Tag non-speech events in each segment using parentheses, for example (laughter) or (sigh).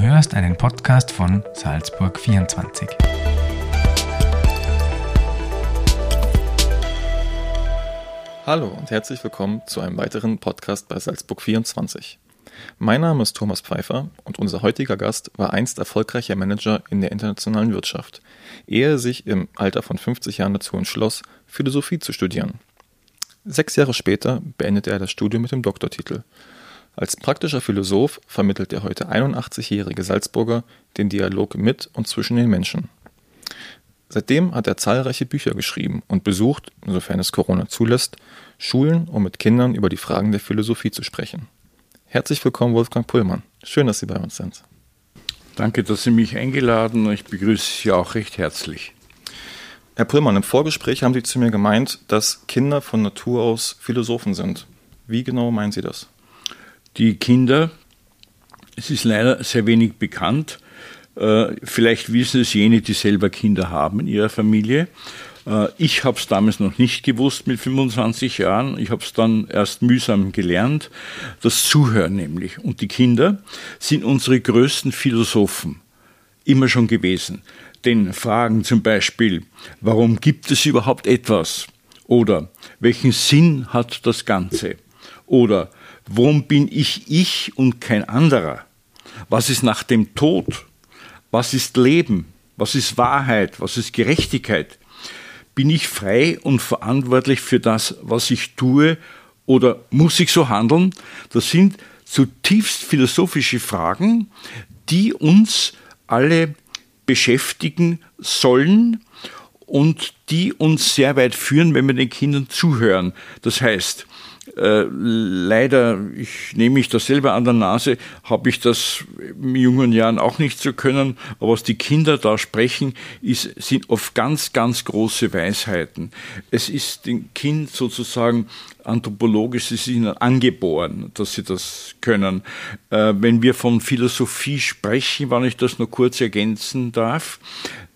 hörst einen Podcast von Salzburg 24. Hallo und herzlich willkommen zu einem weiteren Podcast bei Salzburg 24. Mein Name ist Thomas Pfeiffer und unser heutiger Gast war einst erfolgreicher Manager in der internationalen Wirtschaft, ehe er sich im Alter von 50 Jahren dazu entschloss, Philosophie zu studieren. Sechs Jahre später beendete er das Studium mit dem Doktortitel. Als praktischer Philosoph vermittelt der heute 81-jährige Salzburger den Dialog mit und zwischen den Menschen. Seitdem hat er zahlreiche Bücher geschrieben und besucht, sofern es Corona zulässt, Schulen, um mit Kindern über die Fragen der Philosophie zu sprechen. Herzlich willkommen, Wolfgang Pullmann. Schön, dass Sie bei uns sind. Danke, dass Sie mich eingeladen und ich begrüße Sie auch recht herzlich. Herr Pullmann, im Vorgespräch haben Sie zu mir gemeint, dass Kinder von Natur aus Philosophen sind. Wie genau meinen Sie das? Die Kinder, es ist leider sehr wenig bekannt, äh, vielleicht wissen es jene, die selber Kinder haben in ihrer Familie. Äh, ich habe es damals noch nicht gewusst mit 25 Jahren. Ich habe es dann erst mühsam gelernt. Das Zuhören nämlich. Und die Kinder sind unsere größten Philosophen. Immer schon gewesen. Denn Fragen zum Beispiel, warum gibt es überhaupt etwas? Oder welchen Sinn hat das Ganze? Oder warum bin ich ich und kein anderer? Was ist nach dem Tod? Was ist Leben? Was ist Wahrheit? Was ist Gerechtigkeit? Bin ich frei und verantwortlich für das, was ich tue? Oder muss ich so handeln? Das sind zutiefst philosophische Fragen, die uns alle beschäftigen sollen und die uns sehr weit führen, wenn wir den Kindern zuhören. Das heißt, äh, leider, ich nehme mich das selber an der Nase, habe ich das in jungen Jahren auch nicht so können, aber was die Kinder da sprechen, ist, sind oft ganz, ganz große Weisheiten. Es ist dem Kind sozusagen anthropologisch, es ist ihnen angeboren, dass sie das können. Äh, wenn wir von Philosophie sprechen, wenn ich das nur kurz ergänzen darf,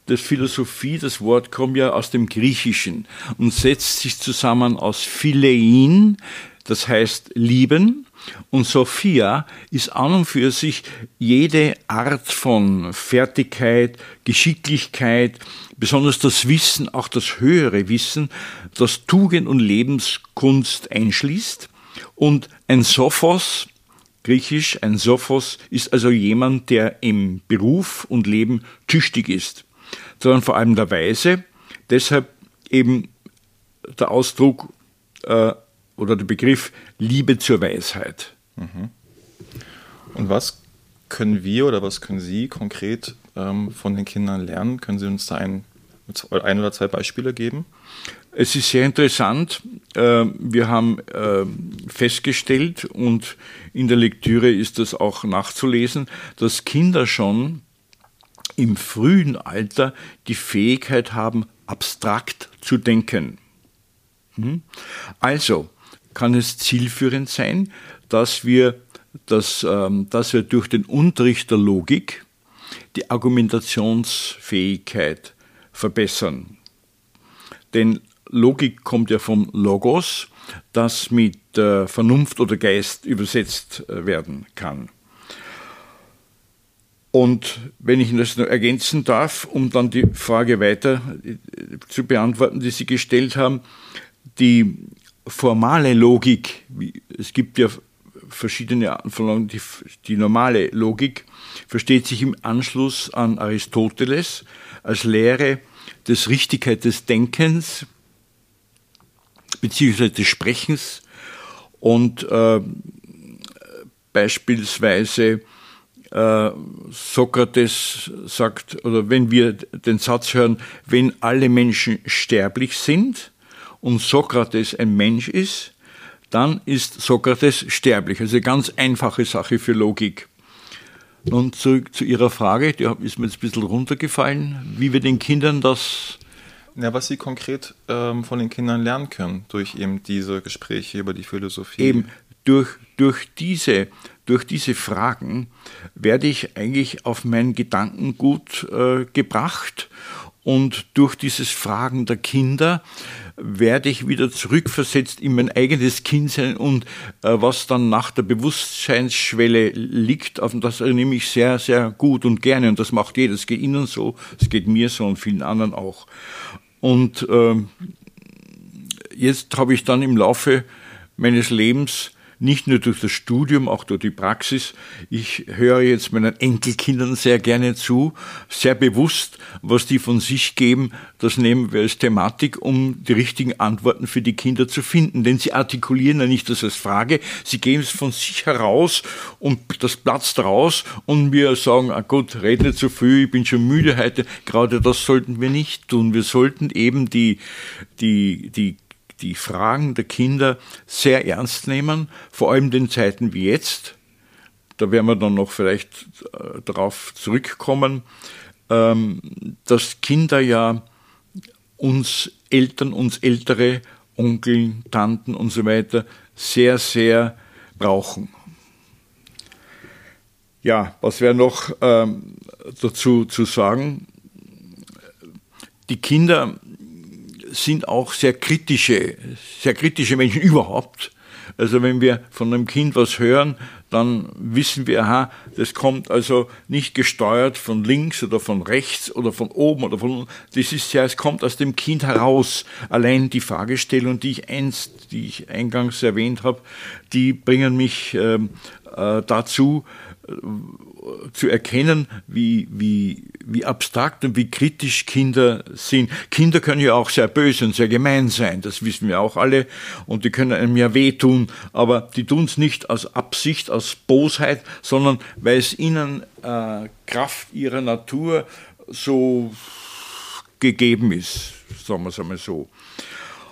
das Philosophie, das Wort kommt ja aus dem Griechischen und setzt sich zusammen aus Philein, das heißt lieben, und Sophia ist an und für sich jede Art von Fertigkeit, Geschicklichkeit, besonders das Wissen, auch das höhere Wissen, das Tugend und Lebenskunst einschließt. Und ein Sophos, griechisch, ein Sophos, ist also jemand, der im Beruf und Leben tüchtig ist sondern vor allem der Weise. Deshalb eben der Ausdruck äh, oder der Begriff Liebe zur Weisheit. Mhm. Und was können wir oder was können Sie konkret ähm, von den Kindern lernen? Können Sie uns da ein, ein oder zwei Beispiele geben? Es ist sehr interessant. Äh, wir haben äh, festgestellt und in der Lektüre ist das auch nachzulesen, dass Kinder schon im frühen Alter die Fähigkeit haben, abstrakt zu denken. Hm? Also kann es zielführend sein, dass wir, dass, ähm, dass wir durch den Unterricht der Logik die Argumentationsfähigkeit verbessern. Denn Logik kommt ja vom Logos, das mit äh, Vernunft oder Geist übersetzt äh, werden kann. Und wenn ich das noch ergänzen darf, um dann die Frage weiter äh, zu beantworten, die Sie gestellt haben, die formale Logik, es gibt ja verschiedene von die, die normale Logik versteht sich im Anschluss an Aristoteles als Lehre des Richtigkeit des Denkens beziehungsweise des Sprechens und äh, beispielsweise äh, Sokrates sagt, oder wenn wir den Satz hören, wenn alle Menschen sterblich sind und Sokrates ein Mensch ist, dann ist Sokrates sterblich. Also eine ganz einfache Sache für Logik. Nun zurück zu Ihrer Frage, die ist mir jetzt ein bisschen runtergefallen, wie wir den Kindern das. Ja, was Sie konkret ähm, von den Kindern lernen können durch eben diese Gespräche über die Philosophie. Eben durch, durch diese durch diese Fragen werde ich eigentlich auf mein Gedankengut äh, gebracht und durch dieses Fragen der Kinder werde ich wieder zurückversetzt in mein eigenes Kindsein und äh, was dann nach der Bewusstseinsschwelle liegt, auf das erinnere ich sehr, sehr gut und gerne und das macht jeder. Es geht Ihnen so, es geht mir so und vielen anderen auch. Und ähm, jetzt habe ich dann im Laufe meines Lebens nicht nur durch das Studium, auch durch die Praxis. Ich höre jetzt meinen Enkelkindern sehr gerne zu, sehr bewusst, was die von sich geben. Das nehmen wir als Thematik, um die richtigen Antworten für die Kinder zu finden. Denn sie artikulieren ja nicht das als Frage, sie geben es von sich heraus und das platzt raus und wir sagen, ah gut, red zu viel, ich bin schon müde heute. Gerade das sollten wir nicht tun. Wir sollten eben die, die, die die Fragen der Kinder sehr ernst nehmen, vor allem in Zeiten wie jetzt. Da werden wir dann noch vielleicht äh, darauf zurückkommen, ähm, dass Kinder ja uns Eltern, uns ältere Onkel, Tanten und so weiter sehr, sehr brauchen. Ja, was wäre noch ähm, dazu zu sagen? Die Kinder sind auch sehr kritische, sehr kritische Menschen überhaupt. Also wenn wir von einem Kind was hören, dann wissen wir, aha, das kommt also nicht gesteuert von links oder von rechts oder von oben oder von unten. Das ist ja, es kommt aus dem Kind heraus. Allein die Fragestellung, die ich einst, die ich eingangs erwähnt habe, die bringen mich ähm, äh, dazu, zu erkennen, wie, wie, wie abstrakt und wie kritisch Kinder sind. Kinder können ja auch sehr böse und sehr gemein sein, das wissen wir auch alle, und die können einem ja wehtun, aber die tun es nicht aus Absicht, aus Bosheit, sondern weil es ihnen äh, Kraft ihrer Natur so gegeben ist, sagen wir es einmal so.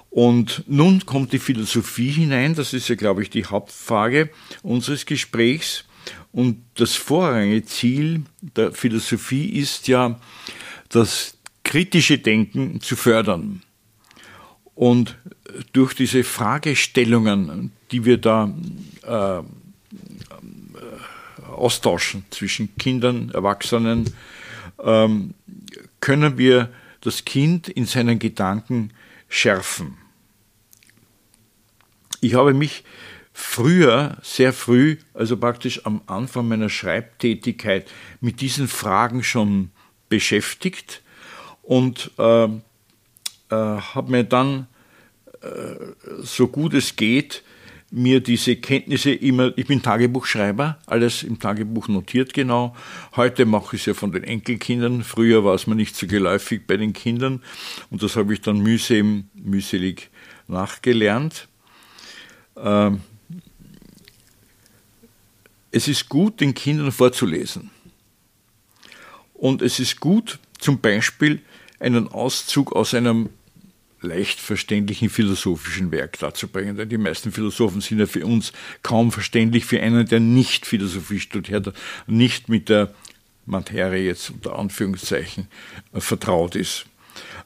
Und nun kommt die Philosophie hinein, das ist ja, glaube ich, die Hauptfrage unseres Gesprächs. Und das vorrangige Ziel der Philosophie ist ja, das kritische Denken zu fördern. Und durch diese Fragestellungen, die wir da äh, austauschen zwischen Kindern, Erwachsenen, ähm, können wir das Kind in seinen Gedanken schärfen. Ich habe mich früher, sehr früh, also praktisch am Anfang meiner Schreibtätigkeit, mit diesen Fragen schon beschäftigt und äh, äh, habe mir dann, äh, so gut es geht, mir diese Kenntnisse immer, ich bin Tagebuchschreiber, alles im Tagebuch notiert genau. Heute mache ich es ja von den Enkelkindern. Früher war es mir nicht so geläufig bei den Kindern und das habe ich dann mühsam, mühselig nachgelernt. Ähm, es ist gut, den Kindern vorzulesen. Und es ist gut, zum Beispiel einen Auszug aus einem leicht verständlichen philosophischen Werk darzubringen. Denn die meisten Philosophen sind ja für uns kaum verständlich, für einen, der nicht Philosophie studiert, nicht mit der Materie jetzt unter Anführungszeichen vertraut ist.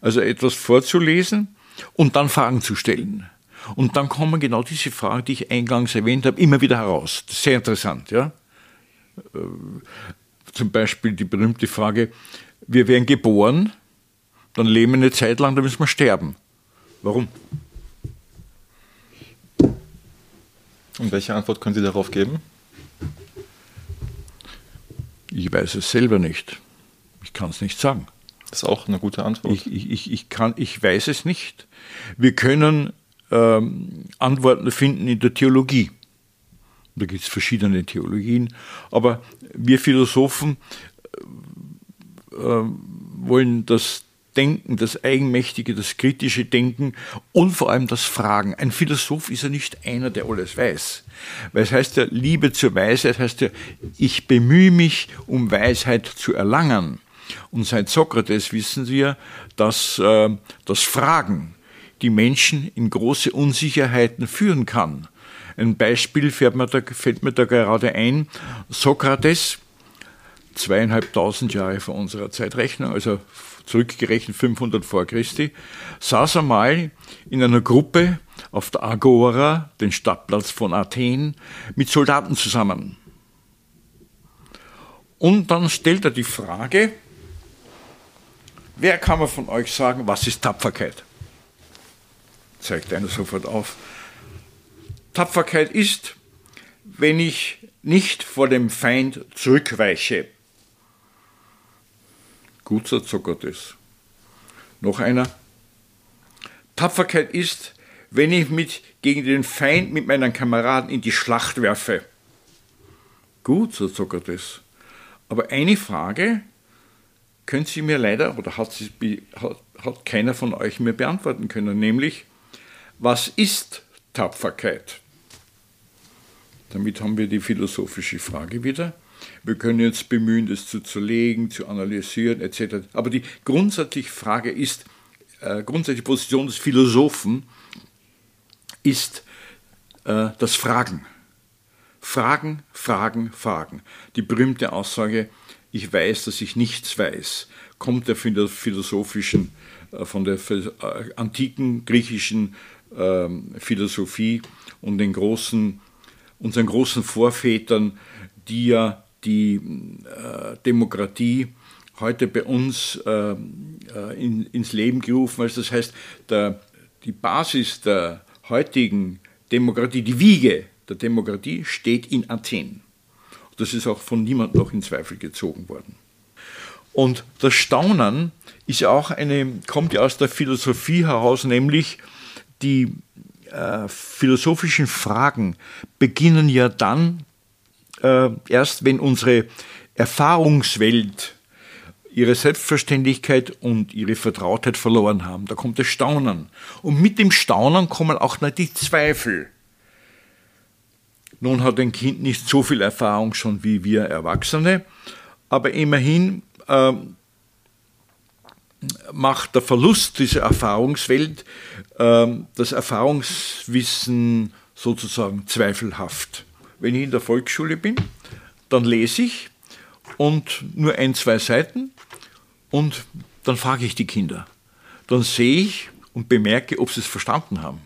Also etwas vorzulesen und dann Fragen zu stellen. Und dann kommen genau diese Fragen, die ich eingangs erwähnt habe, immer wieder heraus. Sehr interessant, ja. Äh, zum Beispiel die berühmte Frage, wir werden geboren, dann leben wir eine Zeit lang, dann müssen wir sterben. Warum? Und welche Antwort können Sie darauf geben? Ich weiß es selber nicht. Ich kann es nicht sagen. Das ist auch eine gute Antwort. Ich, ich, ich, kann, ich weiß es nicht. Wir können ähm, Antworten finden in der Theologie. Da gibt es verschiedene Theologien, aber wir Philosophen äh, äh, wollen das Denken, das Eigenmächtige, das kritische Denken und vor allem das Fragen. Ein Philosoph ist ja nicht einer, der alles weiß. Weil es heißt ja, Liebe zur Weisheit heißt ja, ich bemühe mich, um Weisheit zu erlangen. Und seit Sokrates wissen wir, dass äh, das Fragen die Menschen in große Unsicherheiten führen kann. Ein Beispiel fällt mir da, fällt mir da gerade ein. Sokrates, zweieinhalbtausend Jahre vor unserer Zeitrechnung, also zurückgerechnet 500 vor Christi, saß einmal in einer Gruppe auf der Agora, den Stadtplatz von Athen, mit Soldaten zusammen. Und dann stellt er die Frage, wer kann mir von euch sagen, was ist Tapferkeit? Zeigt einer sofort auf. Tapferkeit ist, wenn ich nicht vor dem Feind zurückweiche. Gut, sagt Sokrates. Noch einer. Tapferkeit ist, wenn ich mich gegen den Feind mit meinen Kameraden in die Schlacht werfe. Gut, sagt Sokrates. Aber eine Frage können Sie mir leider, oder hat, sie, hat, hat keiner von euch mir beantworten können, nämlich, was ist Tapferkeit? Damit haben wir die philosophische Frage wieder. Wir können jetzt bemühen, das zu zerlegen, zu analysieren, etc. Aber die grundsätzliche Frage ist, äh, grundsätzliche Position des Philosophen ist äh, das Fragen. Fragen, Fragen, Fragen. Die berühmte Aussage, ich weiß, dass ich nichts weiß, kommt ja von der philosophischen, äh, von der äh, antiken griechischen Philosophie und den großen, unseren großen Vorvätern, die ja die äh, Demokratie heute bei uns in, ins Leben gerufen. Also das heißt, der, die Basis der heutigen Demokratie, die Wiege der Demokratie steht in Athen. Das ist auch von niemandem noch in Zweifel gezogen worden. Und das Staunen ist auch eine, kommt ja aus der Philosophie heraus, nämlich die äh, philosophischen Fragen beginnen ja dann äh, erst, wenn unsere Erfahrungswelt ihre Selbstverständlichkeit und ihre Vertrautheit verloren haben. Da kommt das Staunen. Und mit dem Staunen kommen auch noch die Zweifel. Nun hat ein Kind nicht so viel Erfahrung schon wie wir Erwachsene, aber immerhin äh, macht der Verlust dieser Erfahrungswelt äh, das Erfahrungswissen sozusagen zweifelhaft. Wenn ich in der Volksschule bin, dann lese ich und nur ein, zwei Seiten und dann frage ich die Kinder. Dann sehe ich und bemerke, ob sie es verstanden haben.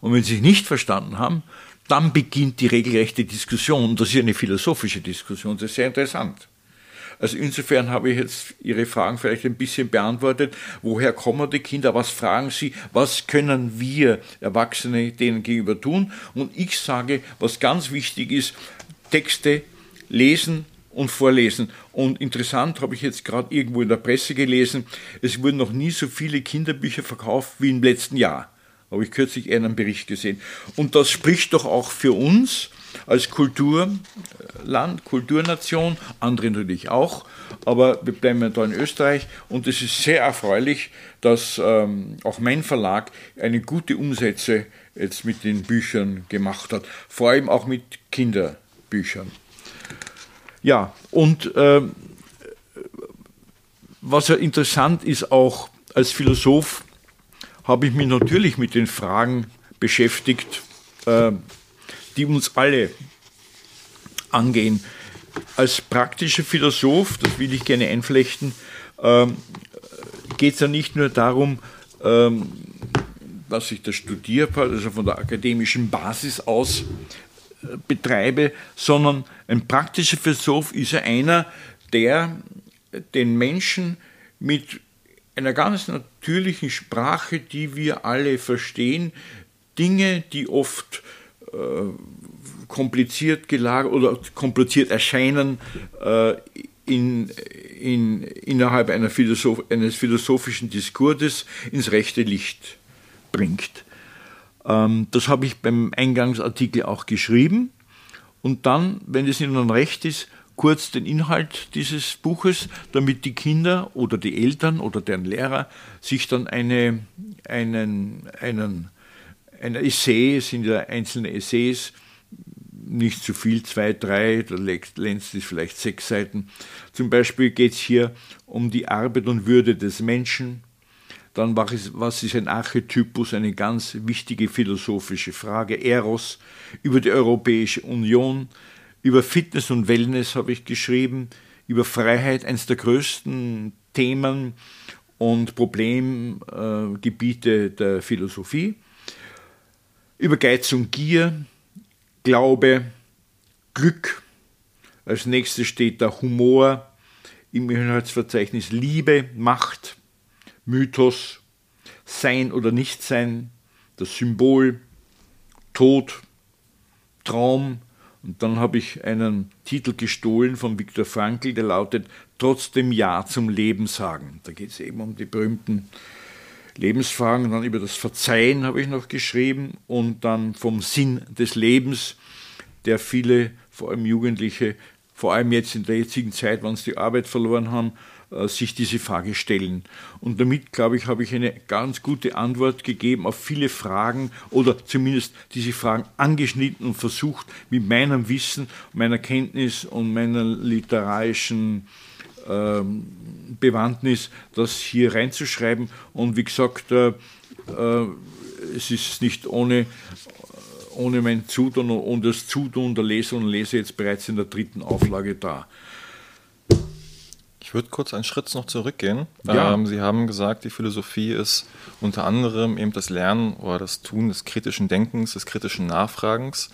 Und wenn sie es nicht verstanden haben, dann beginnt die regelrechte Diskussion. Das ist eine philosophische Diskussion, das ist sehr interessant. Also insofern habe ich jetzt Ihre Fragen vielleicht ein bisschen beantwortet. Woher kommen die Kinder? Was fragen sie? Was können wir Erwachsene denen gegenüber tun? Und ich sage, was ganz wichtig ist, Texte lesen und vorlesen. Und interessant habe ich jetzt gerade irgendwo in der Presse gelesen, es wurden noch nie so viele Kinderbücher verkauft wie im letzten Jahr habe ich kürzlich einen Bericht gesehen. Und das spricht doch auch für uns als Kulturland, Kulturnation, andere natürlich auch, aber wir bleiben ja da in Österreich und es ist sehr erfreulich, dass ähm, auch mein Verlag eine gute Umsätze jetzt mit den Büchern gemacht hat, vor allem auch mit Kinderbüchern. Ja, und äh, was ja interessant ist auch als Philosoph, habe ich mich natürlich mit den Fragen beschäftigt, äh, die uns alle angehen. Als praktischer Philosoph, das will ich gerne einflechten, ähm, geht es ja nicht nur darum, ähm, was ich da studiert habe, also von der akademischen Basis aus äh, betreibe, sondern ein praktischer Philosoph ist ja einer, der den Menschen mit einer ganz natürlichen Sprache, die wir alle verstehen, Dinge, die oft kompliziert gelagert oder kompliziert erscheinen, äh, in, in, innerhalb Philosoph eines philosophischen Diskurses ins rechte Licht bringt. Ähm, das habe ich beim Eingangsartikel auch geschrieben. Und dann, wenn es Ihnen recht ist, kurz den Inhalt dieses Buches, damit die Kinder oder die Eltern oder deren Lehrer sich dann eine, einen, einen, ein Essay, es sind ja einzelne Essays, nicht zu viel, zwei, drei, der längste ist vielleicht sechs Seiten. Zum Beispiel geht es hier um die Arbeit und Würde des Menschen. Dann was ist ein Archetypus, eine ganz wichtige philosophische Frage. Eros über die Europäische Union, über Fitness und Wellness habe ich geschrieben, über Freiheit, eines der größten Themen und Problemgebiete äh, der Philosophie, über Geiz und Gier, Glaube, Glück. Als nächstes steht der Humor im Inhaltsverzeichnis Liebe, Macht, Mythos, Sein oder Nichtsein, das Symbol, Tod, Traum. Und dann habe ich einen Titel gestohlen von Viktor Frankl, der lautet Trotzdem Ja zum Leben sagen. Da geht es eben um die berühmten Lebensfragen. Dann über das Verzeihen habe ich noch geschrieben und dann vom Sinn des Lebens, der viele, vor allem Jugendliche, vor allem jetzt in der jetzigen Zeit, wenn sie die Arbeit verloren haben, äh, sich diese Frage stellen. Und damit, glaube ich, habe ich eine ganz gute Antwort gegeben auf viele Fragen oder zumindest diese Fragen angeschnitten und versucht, mit meinem Wissen, meiner Kenntnis und meiner literarischen Bewandtnis das hier reinzuschreiben. Und wie gesagt, äh, äh, es ist nicht ohne, ohne mein Zutun und das Zutun der Leser und Leser jetzt bereits in der dritten Auflage da. Ich würde kurz einen Schritt noch zurückgehen. Ja. Ähm, Sie haben gesagt, die Philosophie ist unter anderem eben das Lernen oder das Tun des kritischen Denkens, des kritischen Nachfragens.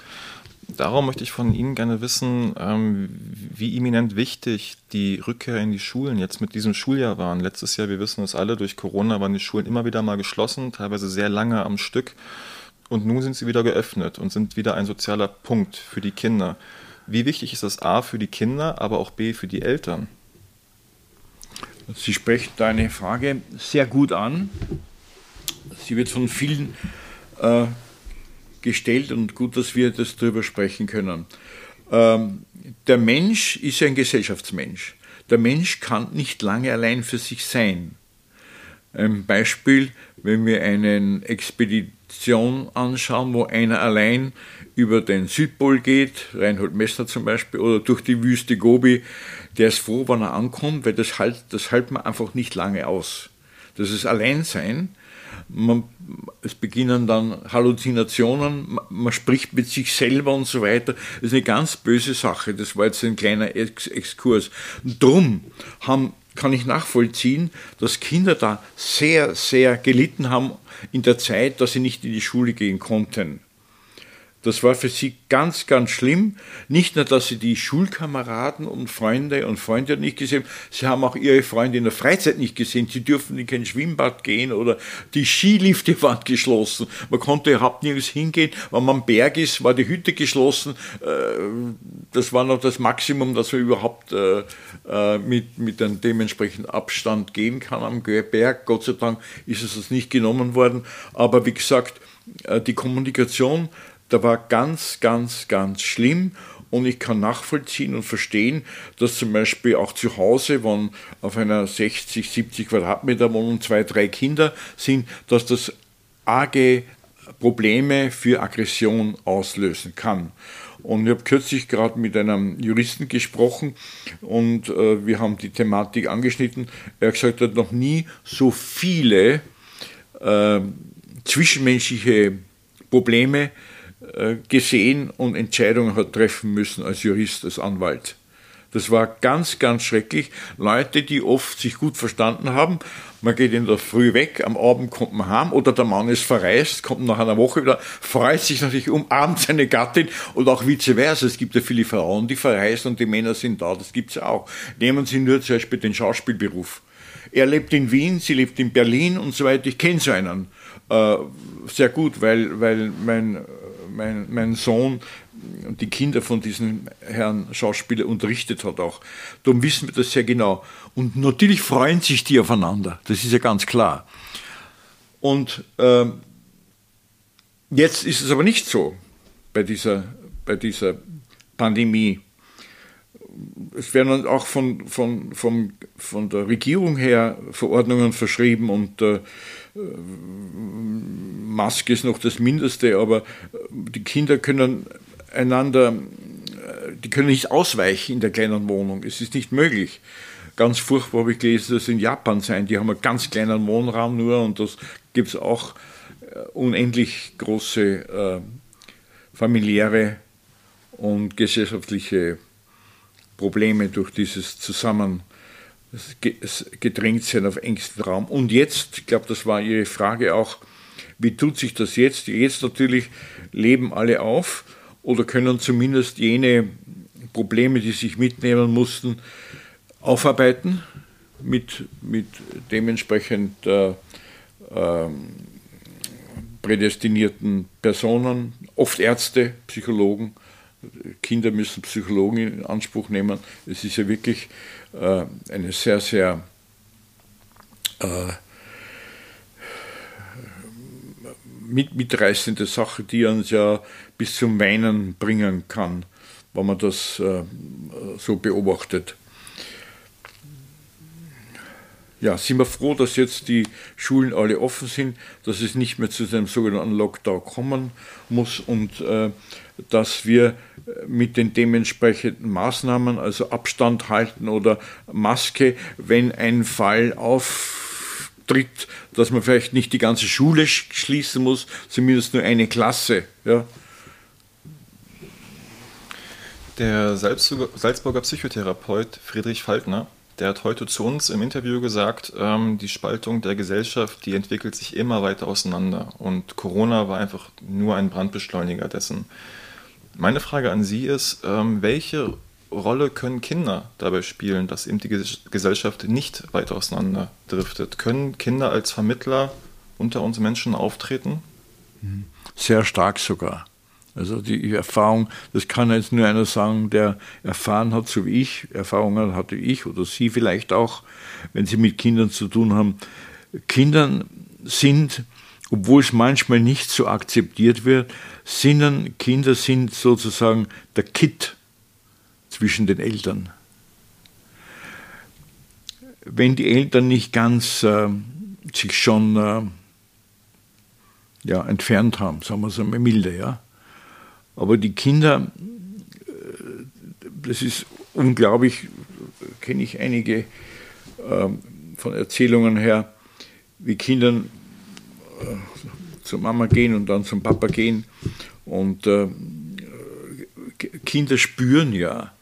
Darum möchte ich von Ihnen gerne wissen, ähm, wie eminent wichtig die Rückkehr in die Schulen jetzt mit diesem Schuljahr waren. Letztes Jahr, wir wissen es alle, durch Corona waren die Schulen immer wieder mal geschlossen, teilweise sehr lange am Stück. Und nun sind sie wieder geöffnet und sind wieder ein sozialer Punkt für die Kinder. Wie wichtig ist das A für die Kinder, aber auch B für die Eltern? Sie sprechen da eine Frage sehr gut an. Sie wird von vielen äh, gestellt und gut, dass wir das darüber sprechen können. Ähm, der Mensch ist ein Gesellschaftsmensch. Der Mensch kann nicht lange allein für sich sein. Ein Beispiel, wenn wir eine Expedition anschauen, wo einer allein über den Südpol geht, Reinhold Messner zum Beispiel, oder durch die Wüste Gobi, der ist froh, wenn er ankommt, weil das halt, das man einfach nicht lange aus. Das ist Alleinsein. Man, es beginnen dann Halluzinationen, man, man, spricht mit sich selber und so weiter. Das ist eine ganz böse Sache. Das war jetzt ein kleiner Ex Exkurs. Drum haben, kann ich nachvollziehen, dass Kinder da sehr, sehr gelitten haben in der Zeit, dass sie nicht in die Schule gehen konnten. Das war für sie ganz, ganz schlimm. Nicht nur, dass sie die Schulkameraden und Freunde und Freunde nicht gesehen haben, sie haben auch ihre Freunde in der Freizeit nicht gesehen. Sie durften in kein Schwimmbad gehen oder die Skilifte (laughs) waren geschlossen. Man konnte überhaupt nirgends hingehen. Wenn man am Berg ist, war die Hütte geschlossen. Äh, das war noch das Maximum, dass man überhaupt äh, äh, mit, mit einem dementsprechenden Abstand gehen kann am Berg. Gott sei Dank ist es das nicht genommen worden. Aber wie gesagt, die Kommunikation da war ganz, ganz, ganz schlimm. Und ich kann nachvollziehen und verstehen, dass zum Beispiel auch zu Hause, wenn auf einer 60, 70 Quadratmeter Wohnung zwei, drei Kinder sind, dass das arge Probleme für Aggression auslösen kann. Und ich habe kürzlich gerade mit einem Juristen gesprochen und äh, wir haben die Thematik angeschnitten. Er hat gesagt, er hat noch nie so viele äh, zwischenmenschliche Probleme äh, gesehen und Entscheidungen hat treffen müssen als Jurist, als Anwalt. Das war ganz, ganz schrecklich. Leute, die oft sich gut verstanden haben. Man geht in der Früh weg, am Abend kommt man heim oder der Mann ist verreist, kommt nach einer Woche wieder, freut sich natürlich, umarmt seine Gattin oder auch vice versa. Es gibt ja viele Frauen, die verreisen und die Männer sind da. Das gibt es auch. Nehmen Sie nur zum Beispiel den Schauspielberuf. Er lebt in Wien, sie lebt in Berlin und so weiter. Ich kenne so einen äh, sehr gut, weil, weil mein mein, mein Sohn die Kinder von diesem Herrn Schauspieler unterrichtet hat auch. Darum wissen wir das sehr genau. Und natürlich freuen sich die aufeinander, das ist ja ganz klar. Und äh, jetzt ist es aber nicht so bei dieser, bei dieser Pandemie. Es werden auch von, von, von, von der Regierung her Verordnungen verschrieben und äh, Maske ist noch das Mindeste, aber die Kinder können einander, die können nicht ausweichen in der kleinen Wohnung. Es ist nicht möglich. Ganz furchtbar habe ich gelesen, dass in Japan sein, die haben einen ganz kleinen Wohnraum nur und das gibt es auch äh, unendlich große äh, familiäre und gesellschaftliche Probleme durch dieses Zusammen gedrängt sein auf engstem Raum. Und jetzt, ich glaube, das war Ihre Frage auch, wie tut sich das jetzt? Jetzt natürlich leben alle auf oder können zumindest jene Probleme, die sich mitnehmen mussten, aufarbeiten mit, mit dementsprechend äh, äh, prädestinierten Personen, oft Ärzte, Psychologen. Kinder müssen Psychologen in Anspruch nehmen. Es ist ja wirklich äh, eine sehr, sehr äh, mit, mitreißende Sache, die uns ja bis zum Weinen bringen kann, wenn man das äh, so beobachtet. Ja, sind wir froh, dass jetzt die Schulen alle offen sind, dass es nicht mehr zu einem sogenannten Lockdown kommen muss und äh, dass wir mit den dementsprechenden Maßnahmen, also Abstand halten oder Maske, wenn ein Fall auftritt, dass man vielleicht nicht die ganze Schule schließen muss, zumindest nur eine Klasse. Ja. Der Salzburger Psychotherapeut Friedrich Faltner der hat heute zu uns im Interview gesagt, ähm, die Spaltung der Gesellschaft, die entwickelt sich immer weiter auseinander. Und Corona war einfach nur ein Brandbeschleuniger dessen. Meine Frage an Sie ist, ähm, welche Rolle können Kinder dabei spielen, dass eben die Gesellschaft nicht weiter auseinander driftet? Können Kinder als Vermittler unter uns Menschen auftreten? Sehr stark sogar. Also die Erfahrung, das kann jetzt nur einer sagen, der erfahren hat, so wie ich, Erfahrungen hatte ich oder Sie vielleicht auch, wenn Sie mit Kindern zu tun haben. Kindern sind, obwohl es manchmal nicht so akzeptiert wird, sind Kinder sind sozusagen der Kit zwischen den Eltern. Wenn die Eltern nicht ganz äh, sich schon äh, ja, entfernt haben, sagen wir es einmal milde, ja, aber die Kinder, äh, das ist unglaublich, kenne ich einige ähm, von Erzählungen her, wie Kinder äh, zur Mama gehen und dann zum Papa gehen. Und äh, Kinder spüren ja,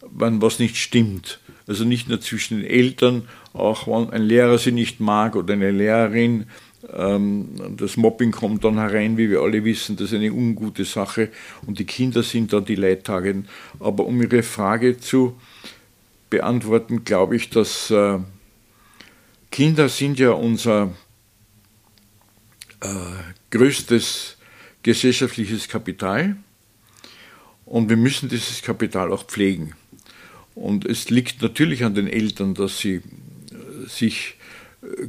wann was nicht stimmt. Also nicht nur zwischen den Eltern, auch wenn ein Lehrer sie nicht mag oder eine Lehrerin, das Mobbing kommt dann herein, wie wir alle wissen, das ist eine ungute Sache und die Kinder sind dann die Leidtragenden. Aber um Ihre Frage zu beantworten, glaube ich, dass äh, Kinder sind ja unser äh, größtes gesellschaftliches Kapital und wir müssen dieses Kapital auch pflegen. Und es liegt natürlich an den Eltern, dass sie äh, sich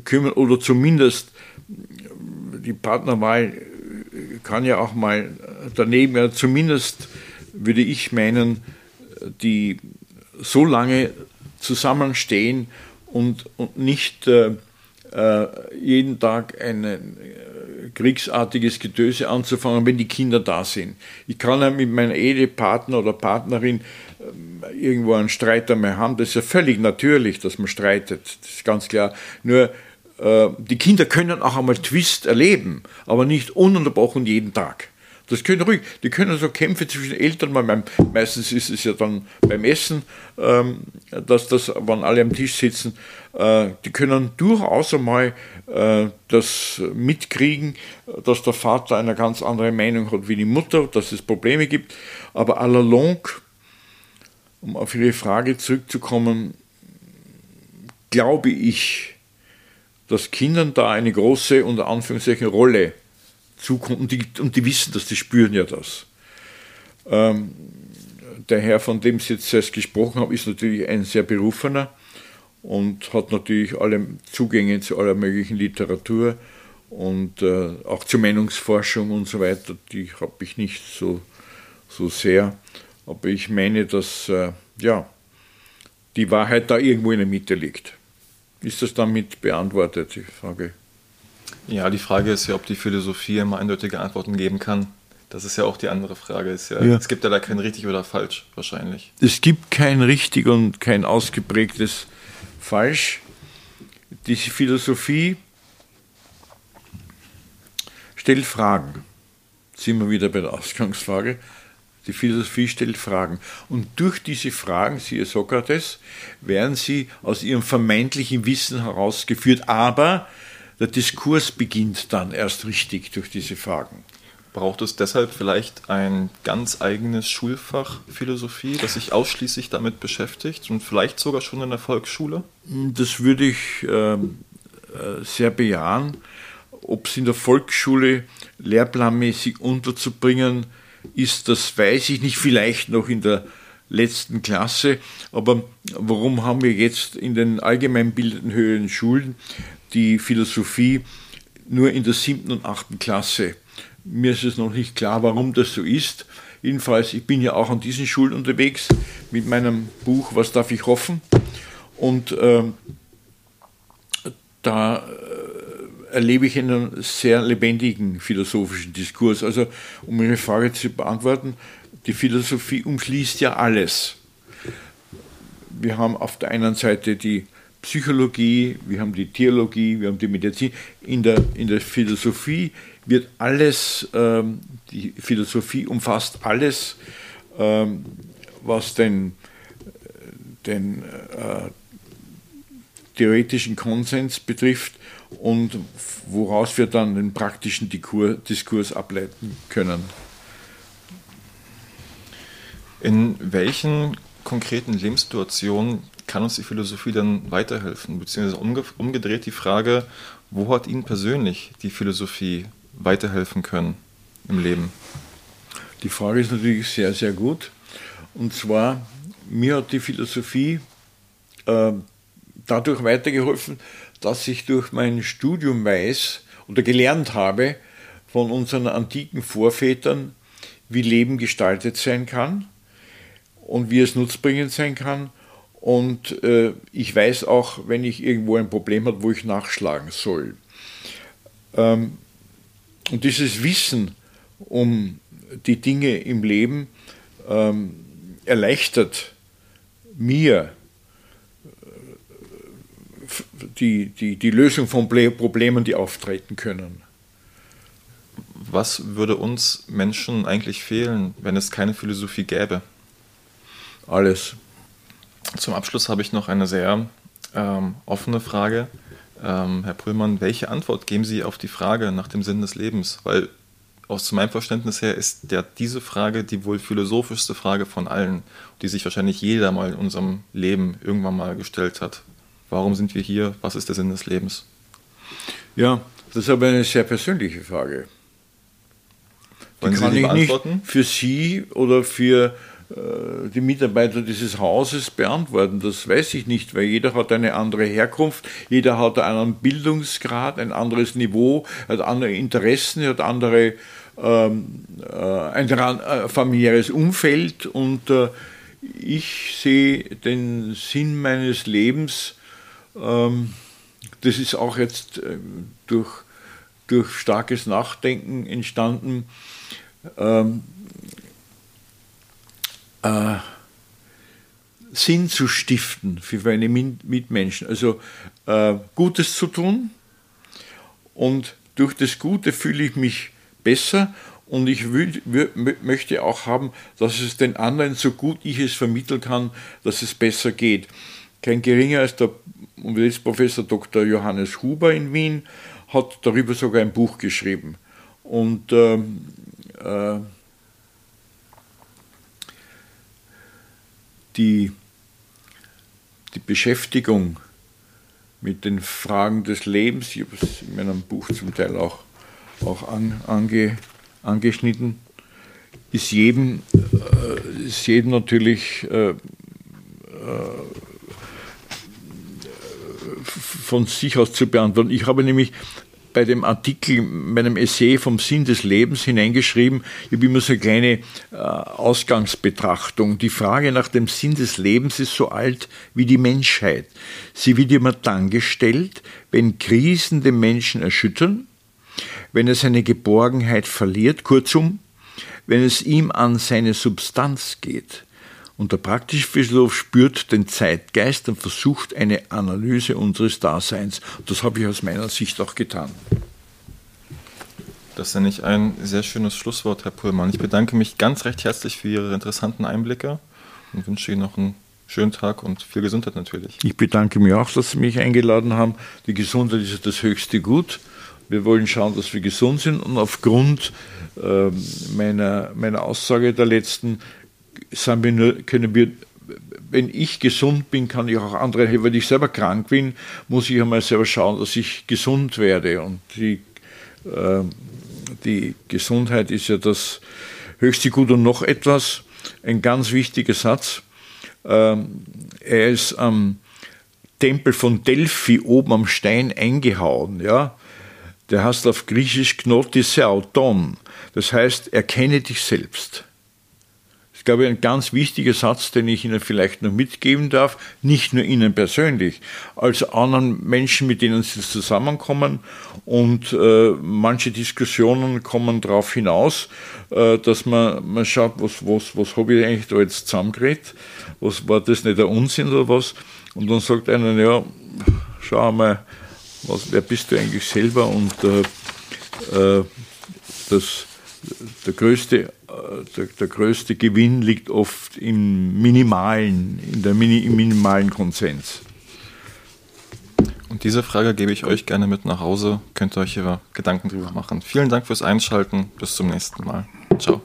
kümmern oder zumindest die Partnerwahl kann ja auch mal daneben, ja, zumindest würde ich meinen, die so lange zusammenstehen und, und nicht äh, äh jeden Tag ein äh, kriegsartiges Getöse anzufangen, wenn die Kinder da sind. Ich kann ja mit meinem Ehepartner oder Partnerin äh, irgendwo einen Streit einmal haben. Das ist ja völlig natürlich, dass man streitet. Das ist ganz klar. Nur die Kinder können auch einmal Twist erleben, aber nicht ununterbrochen jeden Tag. Das können ruhig, die können so Kämpfe zwischen Eltern, beim, meistens ist es ja dann beim Essen, ähm, dass das, wenn alle am Tisch sitzen, äh, die können durchaus einmal äh, das mitkriegen, dass der Vater eine ganz andere Meinung hat wie die Mutter, dass es Probleme gibt. Aber à la longue, um auf Ihre Frage zurückzukommen, glaube ich, dass Kindern da eine große, unter Anführungszeichen, Rolle zukommt und die, und die wissen das, die spüren ja das. Ähm, der Herr, von dem ich jetzt erst gesprochen habe, ist natürlich ein sehr berufener und hat natürlich alle Zugänge zu aller möglichen Literatur und äh, auch zur Meinungsforschung und so weiter, die habe ich nicht so, so sehr. Aber ich meine, dass äh, ja, die Wahrheit da irgendwo in der Mitte liegt. Ist das damit beantwortet, die Frage? Ja, die Frage ist ja, ob die Philosophie immer eindeutige Antworten geben kann. Das ist ja auch die andere Frage. Es, ja, ja. es gibt ja da kein richtig oder falsch, wahrscheinlich. Es gibt kein richtig und kein ausgeprägtes Falsch. Diese Philosophie stellt Fragen. sind wir wieder bei der Ausgangsfrage. Die Philosophie stellt Fragen. Und durch diese Fragen, siehe Sokrates, werden sie aus ihrem vermeintlichen Wissen herausgeführt. Aber der Diskurs beginnt dann erst richtig durch diese Fragen. Braucht es deshalb vielleicht ein ganz eigenes Schulfach Philosophie, das sich ausschließlich damit beschäftigt und vielleicht sogar schon in der Volksschule? Das würde ich äh, sehr bejahen. ob es in der Volksschule lehrplanmäßig unterzubringen ist, das weiß ich nicht, vielleicht noch in der letzten Klasse. Aber warum haben wir jetzt in den allgemeinbildenden höheren Schulen die Philosophie nur in der siebten und achten Klasse? Mir ist es noch nicht klar, warum das so ist. Jedenfalls, ich bin ja auch an diesen Schulen unterwegs mit meinem Buch Was darf ich hoffen? Und äh, da erlebe ich einen sehr lebendigen philosophischen Diskurs. Also, um Ihre Frage zu beantworten, die Philosophie umschließt ja alles. Wir haben auf der einen Seite die Psychologie, wir haben die Theologie, wir haben die Medizin. In der, in der Philosophie wird alles, ähm, die Philosophie umfasst alles, ähm, was den, den äh, theoretischen Konsens betrifft und woraus wir dann den praktischen Diskurs ableiten können. In welchen konkreten Lebenssituationen kann uns die Philosophie dann weiterhelfen? Beziehungsweise umgedreht die Frage, wo hat Ihnen persönlich die Philosophie weiterhelfen können im Leben? Die Frage ist natürlich sehr, sehr gut. Und zwar, mir hat die Philosophie äh, dadurch weitergeholfen, dass ich durch mein Studium weiß oder gelernt habe von unseren antiken Vorvätern, wie Leben gestaltet sein kann und wie es nutzbringend sein kann. Und äh, ich weiß auch, wenn ich irgendwo ein Problem habe, wo ich nachschlagen soll. Ähm, und dieses Wissen um die Dinge im Leben ähm, erleichtert mir die, die, die Lösung von Problemen, die auftreten können. Was würde uns Menschen eigentlich fehlen, wenn es keine Philosophie gäbe? Alles. Zum Abschluss habe ich noch eine sehr ähm, offene Frage. Ähm, Herr Prüllmann, welche Antwort geben Sie auf die Frage nach dem Sinn des Lebens? Weil aus meinem Verständnis her ist ja diese Frage die wohl philosophischste Frage von allen, die sich wahrscheinlich jeder mal in unserem Leben irgendwann mal gestellt hat. Warum sind wir hier? Was ist der Sinn des Lebens? Ja, das ist aber eine sehr persönliche Frage. Die Wollen kann Sie die ich nicht für Sie oder für äh, die Mitarbeiter dieses Hauses beantworten. Das weiß ich nicht, weil jeder hat eine andere Herkunft, jeder hat einen Bildungsgrad, ein anderes Niveau, hat andere Interessen, hat andere ähm, äh, ein äh, familiäres Umfeld und äh, ich sehe den Sinn meines Lebens das ist auch jetzt ähm, durch, durch starkes Nachdenken entstanden. Ähm, äh, Sinn zu stiften für meine Mitmenschen, also äh, Gutes zu tun und durch das Gute fühle ich mich besser und ich will, möchte auch haben, dass es den anderen, so gut ich es vermitteln kann, dass es besser geht. Kein geringer als der Universitätsprofessor Dr. Johannes Huber in Wien hat darüber sogar ein Buch geschrieben. Und ähm, äh, die, die Beschäftigung mit den Fragen des Lebens, ich habe es in meinem Buch zum Teil auch, auch an, ange, angeschnitten, ist jedem, äh, ist jedem natürlich äh, äh von sich aus zu beantworten. Ich habe nämlich bei dem Artikel, meinem Essay vom Sinn des Lebens hineingeschrieben, ich habe immer so eine kleine äh, Ausgangsbetrachtung. Die Frage nach dem Sinn des Lebens ist so alt wie die Menschheit. Sie wird immer dann gestellt, wenn Krisen den Menschen erschüttern, wenn er seine Geborgenheit verliert, kurzum, wenn es ihm an seine Substanz geht. Und der praktische Philosoph spürt den Zeitgeist und versucht eine Analyse unseres Daseins. Das habe ich aus meiner Sicht auch getan. Das ist ja nicht ein sehr schönes Schlusswort, Herr Pullmann. Ich bedanke mich ganz recht herzlich für Ihre interessanten Einblicke und wünsche Ihnen noch einen schönen Tag und viel Gesundheit natürlich. Ich bedanke mich auch, dass Sie mich eingeladen haben. Die Gesundheit ist das höchste Gut. Wir wollen schauen, dass wir gesund sind und aufgrund äh, meiner, meiner Aussage der letzten sind wir nur, können wir, wenn ich gesund bin, kann ich auch andere helfen. Wenn ich selber krank bin, muss ich einmal selber schauen, dass ich gesund werde. Und die äh, die Gesundheit ist ja das höchste Gut und noch etwas, ein ganz wichtiger Satz. Ähm, er ist am Tempel von Delphi oben am Stein eingehauen, ja. Der heißt auf Griechisch Gnotisauton. Das heißt, erkenne dich selbst glaube ich, ein ganz wichtiger Satz, den ich Ihnen vielleicht noch mitgeben darf, nicht nur Ihnen persönlich, als anderen Menschen, mit denen Sie zusammenkommen. Und äh, manche Diskussionen kommen darauf hinaus, äh, dass man, man schaut, was, was, was habe ich eigentlich da jetzt zusammengeredet? Was war das nicht der Unsinn oder was? Und dann sagt einer, ja, schau mal, was, wer bist du eigentlich selber? Und äh, äh das, der größte der, der, größte Gewinn liegt oft im minimalen, in der Mini, im minimalen Konsens. Und diese Frage gebe ich euch gerne mit nach Hause. Könnt ihr euch ihre Gedanken drüber machen. Vielen Dank fürs Einschalten. Bis zum nächsten Mal. Ciao.